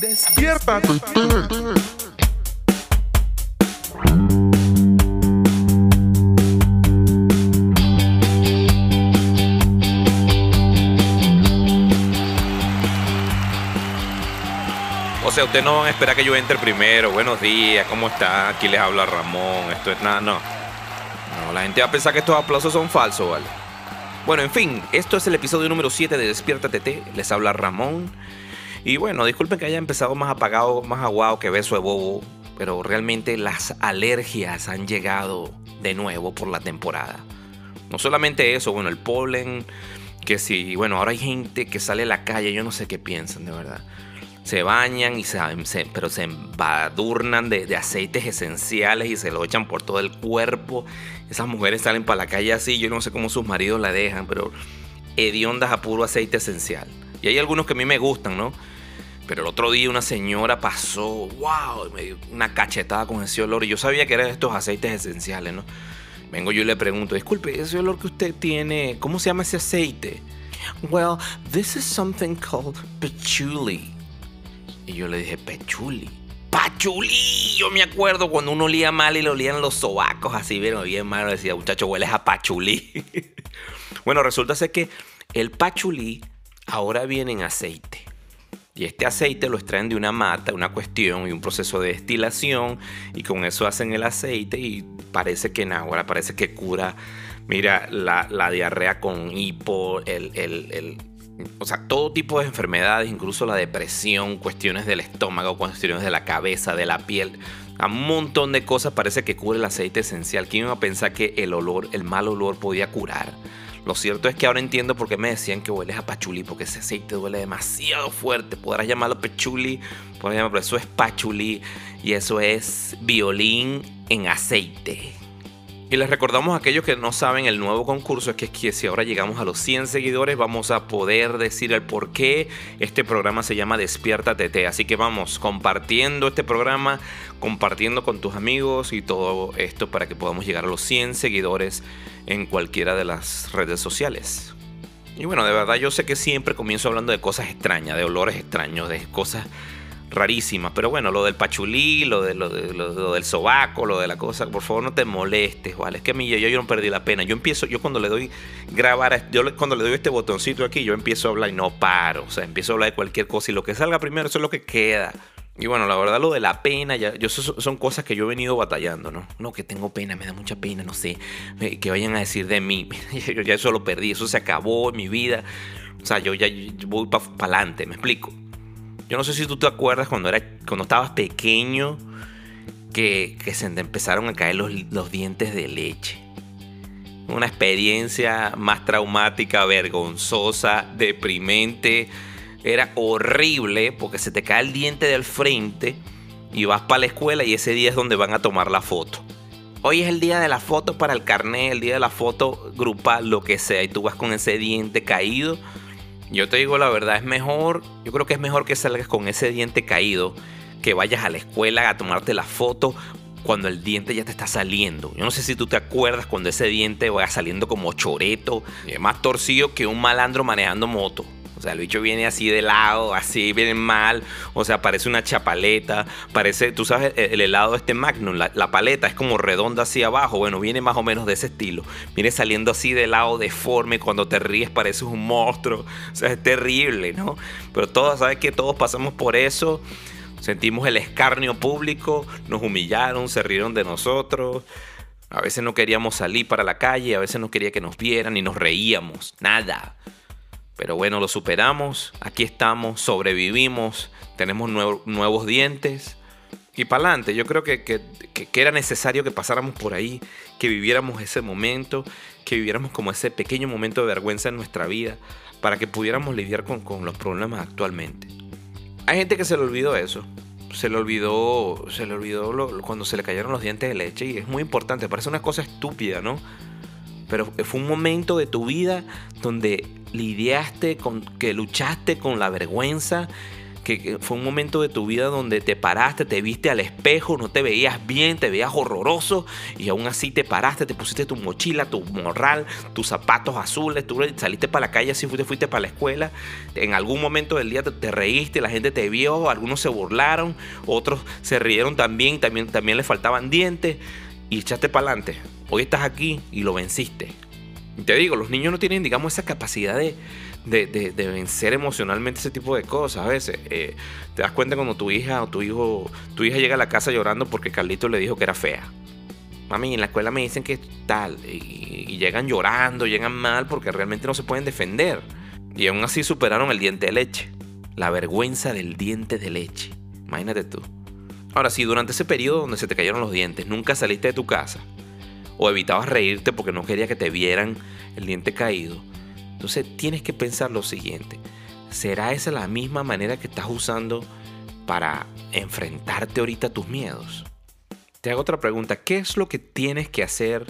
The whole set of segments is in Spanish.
Despiértate. O sea, ustedes no van a esperar que yo entre primero. Buenos días, ¿cómo está? Aquí les habla Ramón. Esto es nada, no. No, la gente va a pensar que estos aplausos son falsos, ¿vale? Bueno, en fin, esto es el episodio número 7 de Despierta TT. Les habla Ramón. Y bueno, disculpen que haya empezado más apagado, más aguado que beso de bobo. Pero realmente las alergias han llegado de nuevo por la temporada. No solamente eso, bueno, el polen, que sí, bueno, ahora hay gente que sale a la calle, yo no sé qué piensan, de verdad se bañan y se, pero se embadurnan de, aceites esenciales y se lo echan por todo el cuerpo. Esas mujeres salen para la calle así, yo no sé cómo sus maridos la dejan, pero hediondas a puro aceite esencial. Y hay algunos que a mí me gustan, ¿no? Pero el otro día una señora pasó, wow, me dio una cachetada con ese olor y yo sabía que eran estos aceites esenciales, ¿no? Vengo yo y le pregunto, disculpe, ese olor que usted tiene, ¿cómo se llama ese aceite? Well, this is something called patchouli. Y yo le dije, Pechuli. ¡Pachuli! Yo me acuerdo cuando uno olía mal y le olían los sobacos así, vieron bien mal. Decía, muchacho, hueles a pachulí. bueno, resulta ser que el pachulí ahora viene en aceite. Y este aceite lo extraen de una mata, una cuestión y un proceso de destilación. Y con eso hacen el aceite y parece que ahora parece que cura, mira, la, diarrea con hipo, el, el o sea, todo tipo de enfermedades, incluso la depresión, cuestiones del estómago, cuestiones de la cabeza, de la piel, a un montón de cosas parece que cubre el aceite esencial. ¿Quién iba a pensar que el olor, el mal olor podía curar? Lo cierto es que ahora entiendo por qué me decían que hueles a pachuli, porque ese aceite duele demasiado fuerte. Podrás llamarlo pachuli, podrás llamarlo, pero eso es pachuli y eso es violín en aceite. Y les recordamos a aquellos que no saben el nuevo concurso es que, si ahora llegamos a los 100 seguidores vamos a poder decir el por qué este programa se llama Despierta TT. Así que vamos compartiendo este programa, compartiendo con tus amigos y todo esto para que podamos llegar a los 100 seguidores en cualquiera de las redes sociales. Y bueno, de verdad yo sé que siempre comienzo hablando de cosas extrañas, de olores extraños, de cosas rarísimas. Pero bueno, lo del pachulí, lo, de, lo, del sobaco, lo de la cosa, por favor no te molestes, ¿vale? Es que a mí yo, yo no perdí la pena. Yo empiezo, yo cuando le doy grabar, yo cuando le doy este botoncito aquí, yo empiezo a hablar y no paro. O sea, empiezo a hablar de cualquier cosa y lo que salga primero, eso es lo que queda. Y bueno, la verdad lo de la pena, ya, yo, son, cosas que yo he venido batallando, ¿no? No, que tengo pena, me da mucha pena, no sé, que vayan a decir de mí. yo ya eso lo perdí, eso se acabó en mi vida. O sea, yo ya voy para adelante, me explico. Yo no sé si tú te acuerdas cuando, era, cuando estabas pequeño que, se te empezaron a caer los, los dientes de leche. Una experiencia más traumática, vergonzosa, deprimente. Era horrible porque se te cae el diente del frente y vas para la escuela y ese día es donde van a tomar la foto. Hoy es el día de la foto para el carnet, el día de la foto grupal, lo que sea, y tú vas con ese diente caído yo te digo la verdad, es mejor, yo creo que es mejor que salgas con ese diente caído, que vayas a la escuela a tomarte la foto cuando el diente ya te está saliendo. Yo no sé si tú te acuerdas cuando ese diente va saliendo como choreto, más torcido que un malandro manejando moto. O sea, el bicho viene así de lado, así viene mal. O sea, parece una chapaleta. Parece, tú sabes, el helado de este Magnum, la, paleta es como redonda hacia abajo. Bueno, viene más o menos de ese estilo. Viene saliendo así de lado deforme. Cuando te ríes pareces un monstruo. O sea, es terrible, ¿no? Pero todos, ¿sabes que Todos pasamos por eso. Sentimos el escarnio público. Nos humillaron, se rieron de nosotros. A veces no queríamos salir para la calle, a veces no quería que nos vieran y nos reíamos. Nada. Pero bueno, lo superamos, aquí estamos, sobrevivimos, tenemos nuevos dientes y para adelante. Yo creo que, que, era necesario que pasáramos por ahí, que viviéramos ese momento, que viviéramos como ese pequeño momento de vergüenza en nuestra vida para que pudiéramos lidiar con, con los problemas actualmente. Hay gente que se le olvidó eso, se le olvidó, se le olvidó cuando se le cayeron los dientes de leche y es muy importante, parece una cosa estúpida, ¿no? Pero fue un momento de tu vida donde lidiaste con, que luchaste con la vergüenza, que fue un momento de tu vida donde te paraste, te viste al espejo, no te veías bien, te veías horroroso y aún así te paraste, te pusiste tu mochila, tu morral, tus zapatos azules, tú saliste para la calle, así fuiste, para la escuela. En algún momento del día te, reíste, la gente te vio, algunos se burlaron, otros se rieron también, también, también le faltaban dientes y echaste para adelante. Hoy estás aquí y lo venciste. Te digo, los niños no tienen, digamos, esa capacidad de, de, vencer emocionalmente ese tipo de cosas a veces. Eh, te das cuenta cuando tu hija o tu hijo, tu hija llega a la casa llorando porque Carlito le dijo que era fea. Mami, en la escuela me dicen que tal. Y, y, llegan llorando, llegan mal porque realmente no se pueden defender. Y aún así superaron el diente de leche. La vergüenza del diente de leche. Imagínate tú. Ahora, si durante ese periodo donde se te cayeron los dientes nunca saliste de tu casa, o evitabas reírte porque no quería que te vieran el diente caído, entonces tienes que pensar lo siguiente. ¿Será esa la misma manera que estás usando para enfrentarte ahorita a tus miedos? Te hago otra pregunta. ¿Qué es lo que tienes que hacer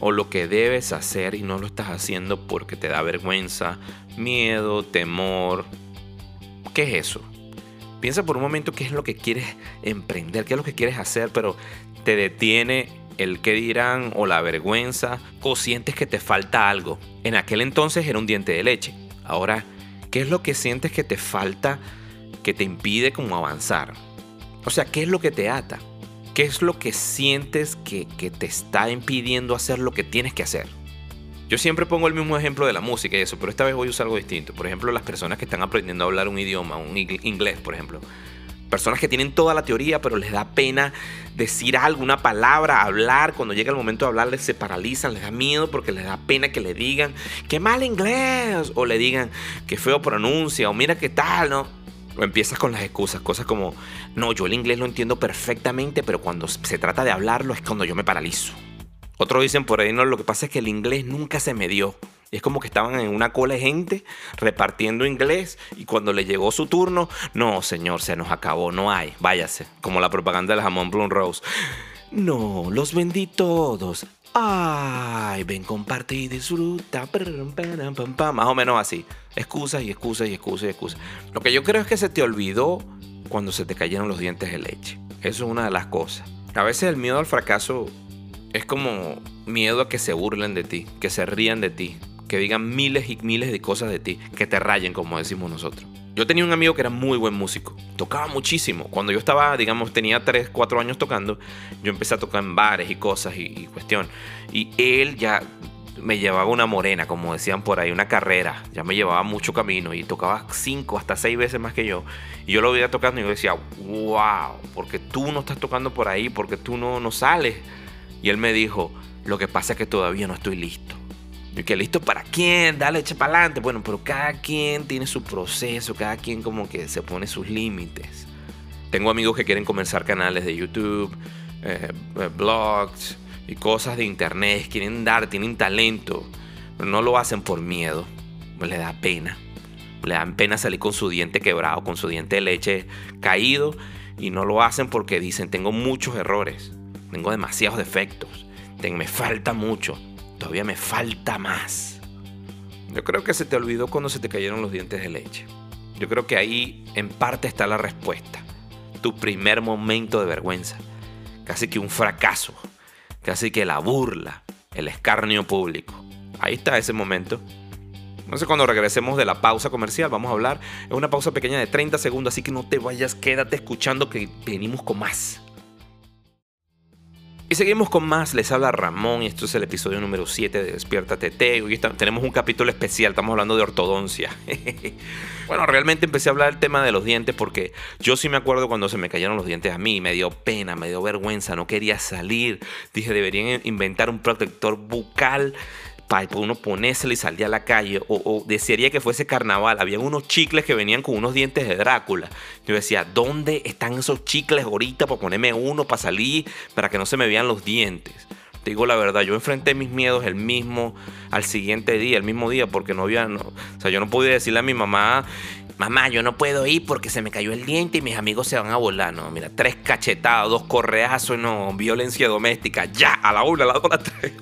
o lo que debes hacer y no lo estás haciendo porque te da vergüenza, miedo, temor? ¿Qué es eso? Piensa por un momento qué es lo que quieres emprender, qué es lo que quieres hacer, pero te detiene el que dirán o la vergüenza o sientes que te falta algo. En aquel entonces era un diente de leche. Ahora, ¿qué es lo que sientes que te falta que te impide como avanzar? O sea, ¿qué es lo que te ata? ¿Qué es lo que sientes que, que te está impidiendo hacer lo que tienes que hacer? Yo siempre pongo el mismo ejemplo de la música y eso, pero esta vez voy a usar algo distinto. Por ejemplo, las personas que están aprendiendo a hablar un idioma, un inglés, por ejemplo. Personas que tienen toda la teoría, pero les da pena decir algo, una palabra, hablar. Cuando llega el momento de hablar, se paralizan, les da miedo porque les da pena que le digan que mal inglés o le digan que feo pronuncia o mira qué tal, ¿no? Empiezas con las excusas, cosas como, no, yo el inglés lo entiendo perfectamente, pero cuando se trata de hablarlo es cuando yo me paralizo. Otros dicen por ahí, no, lo que pasa es que el inglés nunca se me dio. Es como que estaban en una cola de gente repartiendo inglés y cuando le llegó su turno, no, señor, se nos acabó, no hay, váyase. Como la propaganda del jamón Bloom Rose. No, los vendí todos. Ay, ven, comparte y disfruta. Más o menos así. Excusas y excusas y excusas y excusas. Lo que yo creo es que se te olvidó cuando se te cayeron los dientes de leche. Eso es una de las cosas. A veces el miedo al fracaso es como miedo a que se burlen de ti, que se rían de ti, que digan miles y miles de cosas de ti, que te rayen, como decimos nosotros. Yo tenía un amigo que era muy buen músico, tocaba muchísimo. Cuando yo estaba, digamos, tenía 3, 4 años tocando, yo empecé a tocar en bares y cosas y, cuestión. Y él ya me llevaba una morena, como decían por ahí, una carrera. Ya me llevaba mucho camino y tocaba 5 hasta 6 veces más que yo. Y yo lo veía tocando y yo decía, wow, porque tú no estás tocando por ahí, porque tú no, no sales. Y él me dijo, lo que pasa es que todavía no estoy listo. ¿Y que listo para quién? Dale, echa para adelante. Bueno, pero cada quien tiene su proceso, cada quien como que se pone sus límites. Tengo amigos que quieren comenzar canales de YouTube, eh, eh, blogs y cosas de internet. Quieren dar, tienen talento, no lo hacen por miedo. Le da pena. Le dan pena salir con su diente quebrado, con su diente de leche caído. Y no lo hacen porque dicen, tengo muchos errores, tengo demasiados defectos, me falta mucho todavía me falta más. Yo creo que se te olvidó cuando se te cayeron los dientes de leche. Yo creo que ahí en parte está la respuesta. Tu primer momento de vergüenza. Casi que un fracaso. Casi que la burla. El escarnio público. Ahí está ese momento. Sé cuando regresemos de la pausa comercial vamos a hablar. Es una pausa pequeña de 30 segundos, así que no te vayas, quédate escuchando que venimos con más. Y seguimos con más, les habla Ramón y esto es el episodio número 7 de Despiértate Te. Hoy tenemos un capítulo especial, estamos hablando de ortodoncia. bueno, realmente empecé a hablar del tema de los dientes porque yo sí me acuerdo cuando se me cayeron los dientes a mí, me dio pena, me dio vergüenza, no quería salir. Dije, deberían inventar un protector bucal uno ponérselo y salir a la calle. O, desearía que fuese carnaval. Había unos chicles que venían con unos dientes de Drácula. Yo decía, ¿dónde están esos chicles ahorita para ponerme uno, para salir, para que no se me vean los dientes? Te digo la verdad, yo enfrenté mis miedos el mismo, al siguiente día, el mismo día, porque no había, no, o sea, yo no podía decirle a mi mamá, mamá, yo no puedo ir porque se me cayó el diente y mis amigos se van a volar. No, mira, tres cachetadas, dos correazos, no, violencia doméstica, ya, a la una, a la dos, a la tres.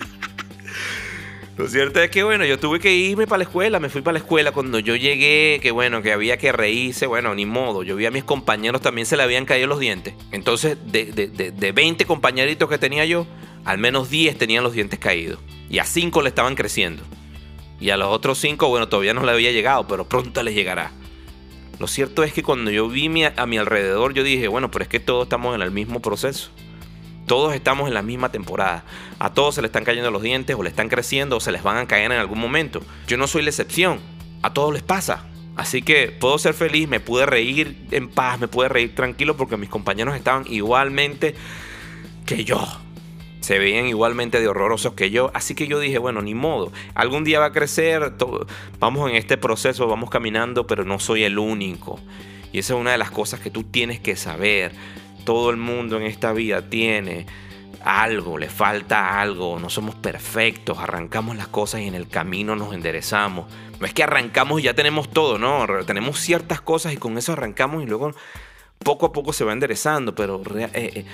Lo cierto es que, bueno, yo tuve que irme para la escuela, me fui para la escuela cuando yo llegué, que bueno, que había que reírse, bueno, ni modo, yo vi a mis compañeros también se le habían caído los dientes. Entonces, de, de, de, 20 compañeritos que tenía yo, al menos 10 tenían los dientes caídos. Y a 5 le estaban creciendo. Y a los otros 5, bueno, todavía no le había llegado, pero pronto les llegará. Lo cierto es que cuando yo vi a mi alrededor, yo dije, bueno, pero es que todos estamos en el mismo proceso. Todos estamos en la misma temporada. A todos se le están cayendo los dientes o le están creciendo o se les van a caer en algún momento. Yo no soy la excepción. A todos les pasa. Así que puedo ser feliz, me pude reír en paz, me pude reír tranquilo porque mis compañeros estaban igualmente que yo. Se veían igualmente de horrorosos que yo. Así que yo dije, bueno, ni modo. Algún día va a crecer. Vamos en este proceso, vamos caminando, pero no soy el único. Y esa es una de las cosas que tú tienes que saber todo el mundo en esta vida tiene algo, le falta algo, no somos perfectos, arrancamos las cosas y en el camino nos enderezamos. No es que arrancamos y ya tenemos todo, no, tenemos ciertas cosas y con eso arrancamos y luego poco a poco se va enderezando, pero eh, eh,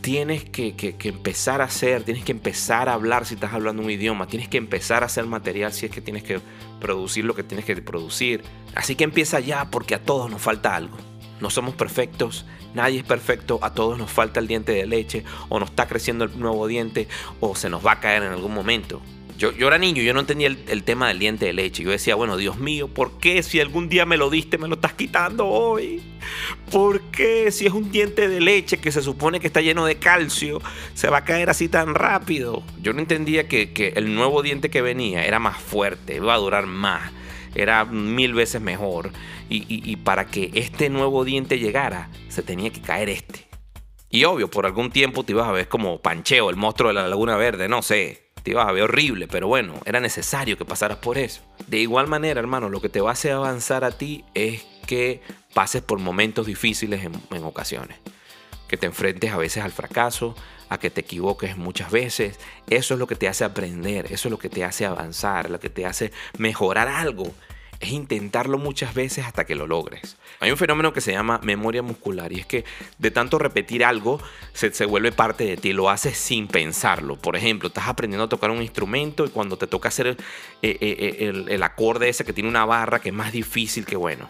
tienes que, que, empezar a hacer, tienes que empezar a hablar si estás hablando un idioma, tienes que empezar a hacer material si es que tienes que producir lo que tienes que producir. Así que empieza ya porque a todos nos falta algo. No somos perfectos, nadie es perfecto, a todos nos falta el diente de leche, o nos está creciendo el nuevo diente, o se nos va a caer en algún momento. Yo, yo era niño, yo no entendía el, tema del diente de leche. Yo decía, bueno, Dios mío, ¿por qué si algún día me lo diste, me lo estás quitando hoy? ¿Por qué si es un diente de leche que se supone que está lleno de calcio, se va a caer así tan rápido? Yo no entendía que, que el nuevo diente que venía era más fuerte, iba a durar más era mil veces mejor. Y, para que este nuevo diente llegara, se tenía que caer este. Y obvio, por algún tiempo te ibas a ver como Pancheo, el monstruo de la Laguna Verde, no sé. Te ibas a ver horrible, pero bueno, era necesario que pasaras por eso. De igual manera, hermano, lo que te va a hacer avanzar a ti es que pases por momentos difíciles en, en ocasiones. Que te enfrentes a veces al fracaso, a que te equivoques muchas veces. Eso es lo que te hace aprender, eso es lo que te hace avanzar, lo que te hace mejorar algo. Es intentarlo muchas veces hasta que lo logres. Hay un fenómeno que se llama memoria muscular y es que de tanto repetir algo se, se vuelve parte de ti, lo haces sin pensarlo. Por ejemplo, estás aprendiendo a tocar un instrumento y cuando te toca hacer el, eh, eh, eh, el, acorde ese que tiene una barra que es más difícil que bueno,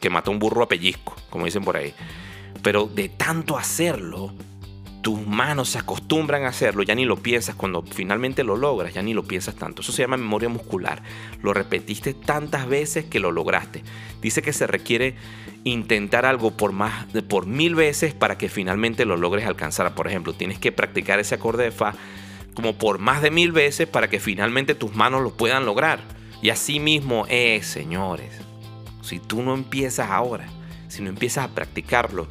que mata un burro a pellizco, como dicen por ahí. Pero de tanto hacerlo, tus manos se acostumbran a hacerlo, ya ni lo piensas, cuando finalmente lo logras, ya ni lo piensas tanto. Eso se llama memoria muscular. Lo repetiste tantas veces que lo lograste. Dice que se requiere intentar algo por más por mil veces para que finalmente lo logres alcanzar. Por ejemplo, tienes que practicar ese acorde de fa como por más de mil veces para que finalmente tus manos lo puedan lograr. Y así mismo es, señores. Si tú no empiezas ahora, si no empiezas a practicarlo,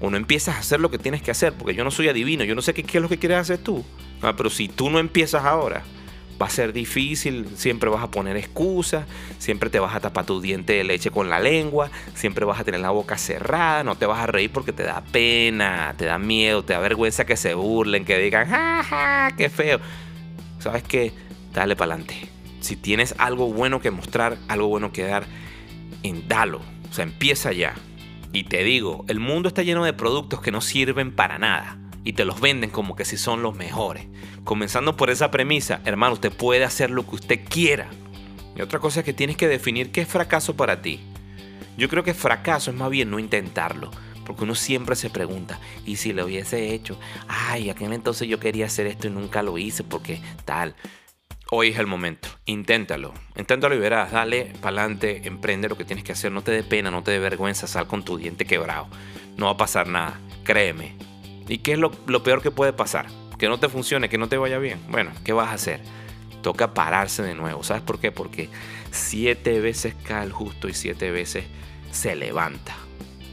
o no empiezas a hacer lo que tienes que hacer, porque yo no soy adivino, yo no sé qué, es lo que quieres hacer tú. Ah, pero si tú no empiezas ahora, va a ser difícil, siempre vas a poner excusas, siempre te vas a tapar tu diente de leche con la lengua, siempre vas a tener la boca cerrada, no te vas a reír porque te da pena, te da miedo, te da vergüenza que se burlen, que digan, ja, ja, qué feo. ¿Sabes qué? Dale para adelante. Si tienes algo bueno que mostrar, algo bueno que dar, en dalo. O sea, empieza ya. Y te digo, el mundo está lleno de productos que no sirven para nada y te los venden como que si son los mejores. Comenzando por esa premisa, hermano, usted puede hacer lo que usted quiera. Y otra cosa es que tienes que definir qué es fracaso para ti. Yo creo que fracaso es más bien no intentarlo. Porque uno siempre se pregunta, ¿y si lo hubiese hecho? Ay, aquel entonces yo quería hacer esto y nunca lo hice porque tal. Hoy es el momento. Inténtalo. Inténtalo y verás. Dale para adelante. Emprende lo que tienes que hacer. No te dé pena, no te dé vergüenza. Sal con tu diente quebrado. No va a pasar nada. Créeme. ¿Y qué es lo, peor que puede pasar? Que no te funcione, que no te vaya bien. Bueno, ¿qué vas a hacer? Toca pararse de nuevo. ¿Sabes por qué? Porque siete veces cae el justo y siete veces se levanta.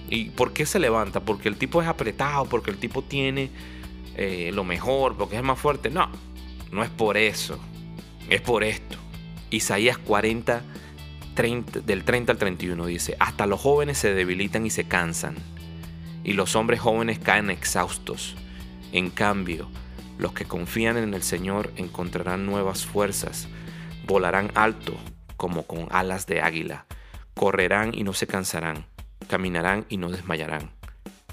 ¿Y por qué se levanta? Porque el tipo es apretado, porque el tipo tiene eh, lo mejor, porque es más fuerte. No, no es por eso. Es por esto. Isaías 40, del 30 al 31 dice, hasta los jóvenes se debilitan y se cansan, y los hombres jóvenes caen exhaustos. En cambio, los que confían en el Señor encontrarán nuevas fuerzas, volarán alto como con alas de águila, correrán y no se cansarán, caminarán y no desmayarán.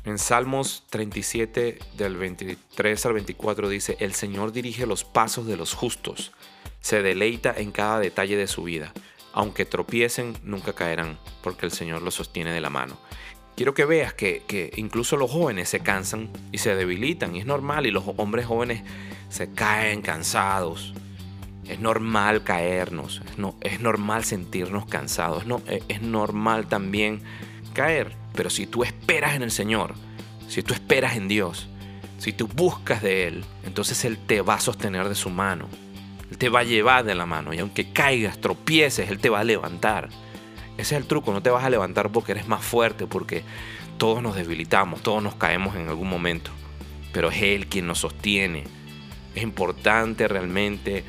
En Salmos 37 del 23 al 24 dice, el Señor dirige los pasos de los justos, se deleita en cada detalle de su vida. Aunque tropiecen, nunca caerán, porque el Señor los sostiene de la mano. Quiero que veas que, incluso los jóvenes se cansan y se debilitan, y es normal, y los hombres jóvenes se caen cansados. Es normal caernos, es, no, es normal sentirnos cansados, no, es, es normal también caer. Pero si tú esperas en el Señor, si tú esperas en Dios, si tú buscas de Él, entonces Él te va a sostener de su mano. Él te va a llevar de la mano y aunque caigas, tropieces, Él te va a levantar. Ese es el truco, no te vas a levantar porque eres más fuerte, porque todos nos debilitamos, todos nos caemos en algún momento, pero es Él quien nos sostiene. Es importante realmente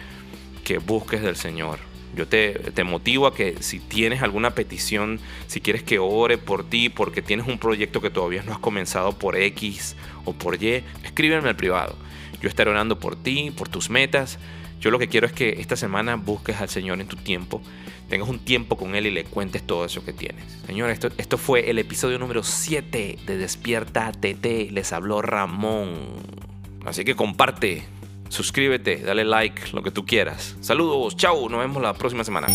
que busques del Señor. Yo te, te, motivo a que si tienes alguna petición, si quieres que ore por ti, porque tienes un proyecto que todavía no has comenzado por X o por Y, escríbeme al privado. Yo estaré orando por ti, por tus metas yo lo que quiero es que esta semana busques al Señor en tu tiempo, tengas un tiempo con Él y le cuentes todo eso que tienes. Señor, esto, esto fue el episodio número 7 de Despierta TT. Les habló Ramón. Así que comparte, suscríbete, dale like, lo que tú quieras. Saludos, chao, nos vemos la próxima semana.